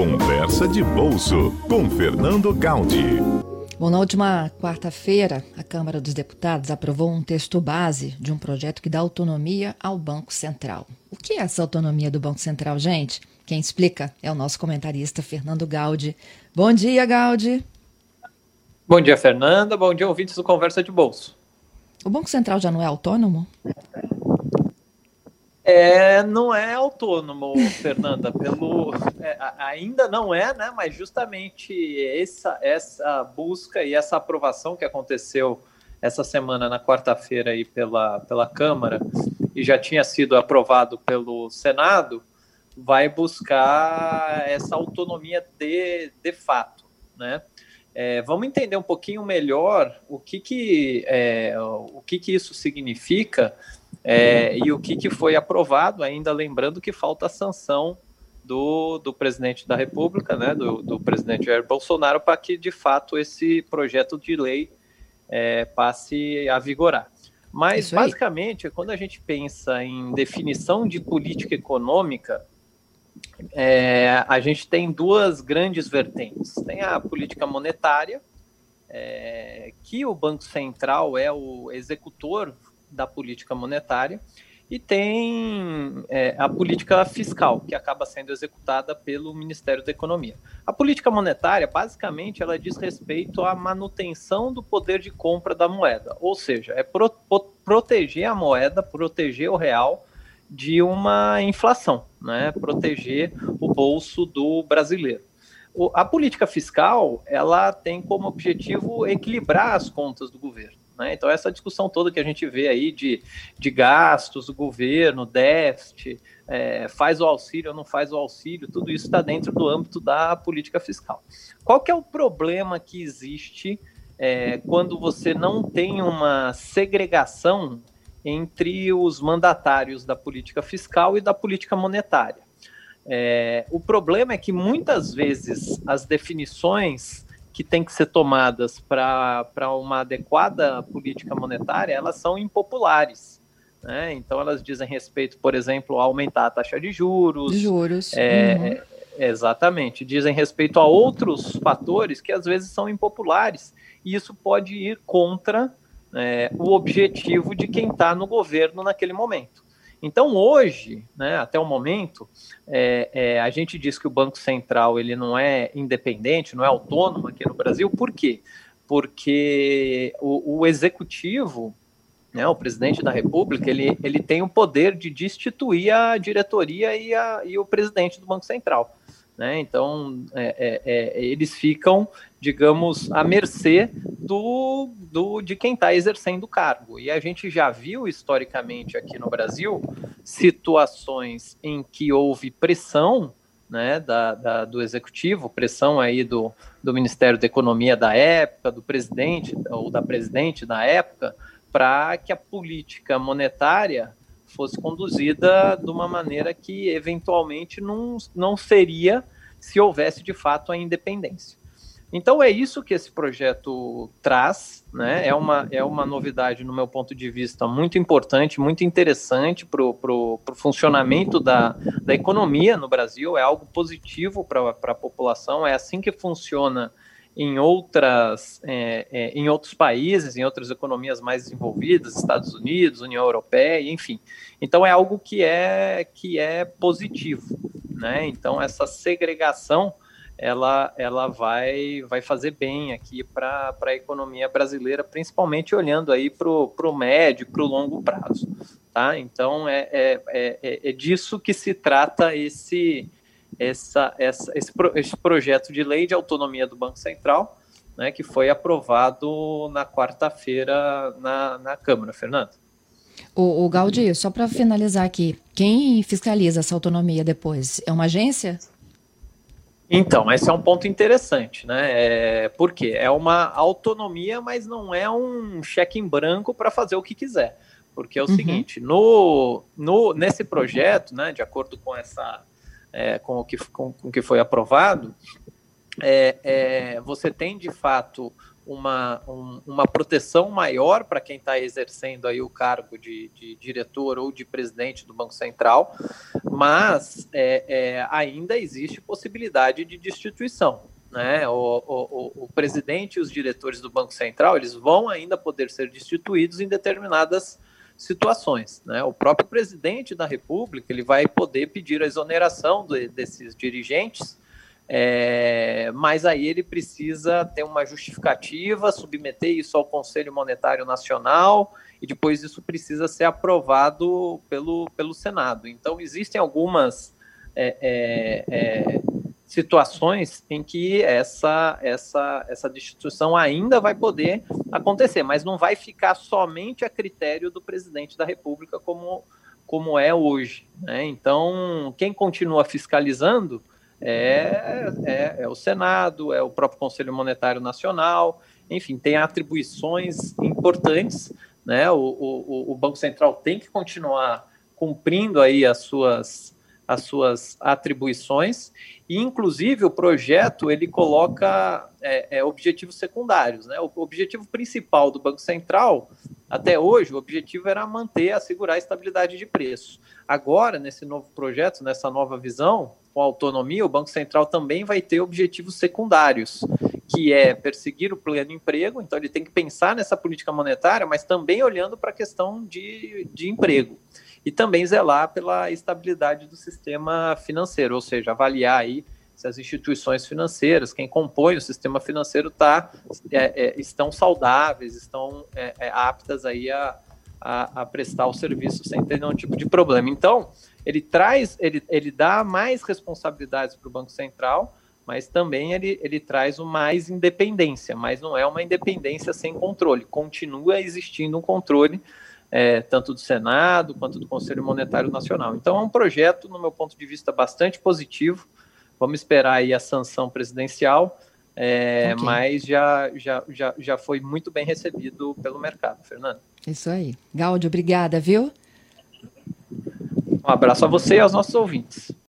Conversa de Bolso com Fernando Gaudi. Bom, na última quarta-feira, a Câmara dos Deputados aprovou um texto base de um projeto que dá autonomia ao Banco Central. O que é essa autonomia do Banco Central, gente? Quem explica é o nosso comentarista Fernando Gaudi. Bom dia, Gaudi. Bom dia, Fernanda. Bom dia, ouvintes do Conversa de Bolso. O Banco Central já não é autônomo? É, não é autônomo, Fernanda, pelo é, ainda não é, né? Mas justamente essa essa busca e essa aprovação que aconteceu essa semana na quarta-feira aí pela pela Câmara e já tinha sido aprovado pelo Senado, vai buscar essa autonomia de, de fato, né? É, vamos entender um pouquinho melhor o que que é, o que que isso significa é, e o que, que foi aprovado, ainda lembrando que falta a sanção do, do presidente da República, né, do, do presidente Jair Bolsonaro, para que de fato esse projeto de lei é, passe a vigorar. Mas, basicamente, quando a gente pensa em definição de política econômica, é, a gente tem duas grandes vertentes. Tem a política monetária, é, que o Banco Central é o executor da política monetária, e tem é, a política fiscal, que acaba sendo executada pelo Ministério da Economia. A política monetária, basicamente, ela diz respeito à manutenção do poder de compra da moeda, ou seja, é pro, proteger a moeda, proteger o real de uma inflação, né? proteger o bolso do brasileiro. O, a política fiscal, ela tem como objetivo equilibrar as contas do governo. Né? Então, essa discussão toda que a gente vê aí de, de gastos do governo, déficit, é, faz o auxílio ou não faz o auxílio, tudo isso está dentro do âmbito da política fiscal. Qual que é o problema que existe é, quando você não tem uma segregação entre os mandatários da política fiscal e da política monetária? É, o problema é que muitas vezes as definições que têm que ser tomadas para uma adequada política monetária, elas são impopulares. Né? Então, elas dizem respeito, por exemplo, a aumentar a taxa de juros. Juros. É, uhum. Exatamente. Dizem respeito a outros fatores que às vezes são impopulares. E isso pode ir contra é, o objetivo de quem está no governo naquele momento. Então, hoje, né, até o momento, é, é, a gente diz que o Banco Central ele não é independente, não é autônomo aqui no Brasil. Por quê? Porque o, o executivo, né, o presidente da República, ele, ele tem o poder de destituir a diretoria e, a, e o presidente do Banco Central. Né? Então, é, é, é, eles ficam, digamos, à mercê do, do de quem está exercendo o cargo. E a gente já viu historicamente aqui no Brasil situações em que houve pressão né, da, da, do executivo, pressão aí do, do Ministério da Economia da época, do presidente ou da presidente da época, para que a política monetária fosse conduzida de uma maneira que eventualmente não, não seria se houvesse de fato a independência. Então é isso que esse projeto traz, né? É uma, é uma novidade, no meu ponto de vista, muito importante, muito interessante para o funcionamento da, da economia no Brasil, é algo positivo para a população, é assim que funciona em outras é, é, em outros países, em outras economias mais desenvolvidas, Estados Unidos, União Europeia, enfim. Então é algo que é que é positivo, né? Então essa segregação ela ela vai vai fazer bem aqui para a economia brasileira, principalmente olhando aí para o médio, para o longo prazo, tá? Então é, é, é, é disso que se trata esse essa, essa, esse, pro, esse projeto de lei de autonomia do Banco Central, né, que foi aprovado na quarta-feira na, na Câmara, Fernando. O, o Gaudi, só para finalizar aqui, quem fiscaliza essa autonomia depois? É uma agência? Então, esse é um ponto interessante, né? É, por quê? É uma autonomia, mas não é um cheque em branco para fazer o que quiser. Porque é o uhum. seguinte, no, no, nesse projeto, né, de acordo com essa é, com, o que, com, com o que foi aprovado, é, é, você tem de fato uma, um, uma proteção maior para quem está exercendo aí o cargo de, de, diretor ou de presidente do Banco Central, mas é, é, ainda existe possibilidade de destituição. Né? O, o, o, presidente e os diretores do Banco Central eles vão ainda poder ser destituídos em determinadas situações. Né? O próprio presidente da República ele vai poder pedir a exoneração de, desses dirigentes é, mas aí ele precisa ter uma justificativa, submeter isso ao Conselho Monetário Nacional e depois isso precisa ser aprovado pelo, pelo Senado. Então, existem algumas é, é, é situações em que essa, essa, essa destituição ainda vai poder acontecer, mas não vai ficar somente a critério do presidente da República como, como é hoje. Né? Então, quem continua fiscalizando é, é, é o Senado, é o próprio Conselho Monetário Nacional, enfim, tem atribuições importantes, né? O, o, o Banco Central tem que continuar cumprindo aí as suas, as suas atribuições e inclusive o projeto ele coloca é, é, objetivos secundários, né? O objetivo principal do Banco Central até hoje o objetivo era manter, assegurar a estabilidade de preço. Agora nesse novo projeto, nessa nova visão, com autonomia, o Banco Central também vai ter objetivos secundários, que é perseguir o pleno emprego, então ele tem que pensar nessa política monetária, mas também olhando para a questão de, de emprego. E também zelar pela estabilidade do sistema financeiro, ou seja, avaliar aí se as instituições financeiras, quem compõe o sistema financeiro, tá, é, é, estão saudáveis, estão é, é aptas aí a, a, a prestar o serviço sem ter nenhum tipo de problema. Então, ele traz, ele, ele dá mais responsabilidades para o Banco Central, mas também ele, ele traz o mais independência, mas não é uma independência sem controle. Continua existindo um controle é, tanto do Senado quanto do Conselho Monetário Nacional. Então é um projeto, no meu ponto de vista, bastante positivo. Vamos esperar aí a sanção presidencial, é, okay. mas já, já, já, já foi muito bem recebido pelo mercado, Fernando. Isso aí. Gáudio, obrigada, viu? Um abraço a você e aos nossos ouvintes.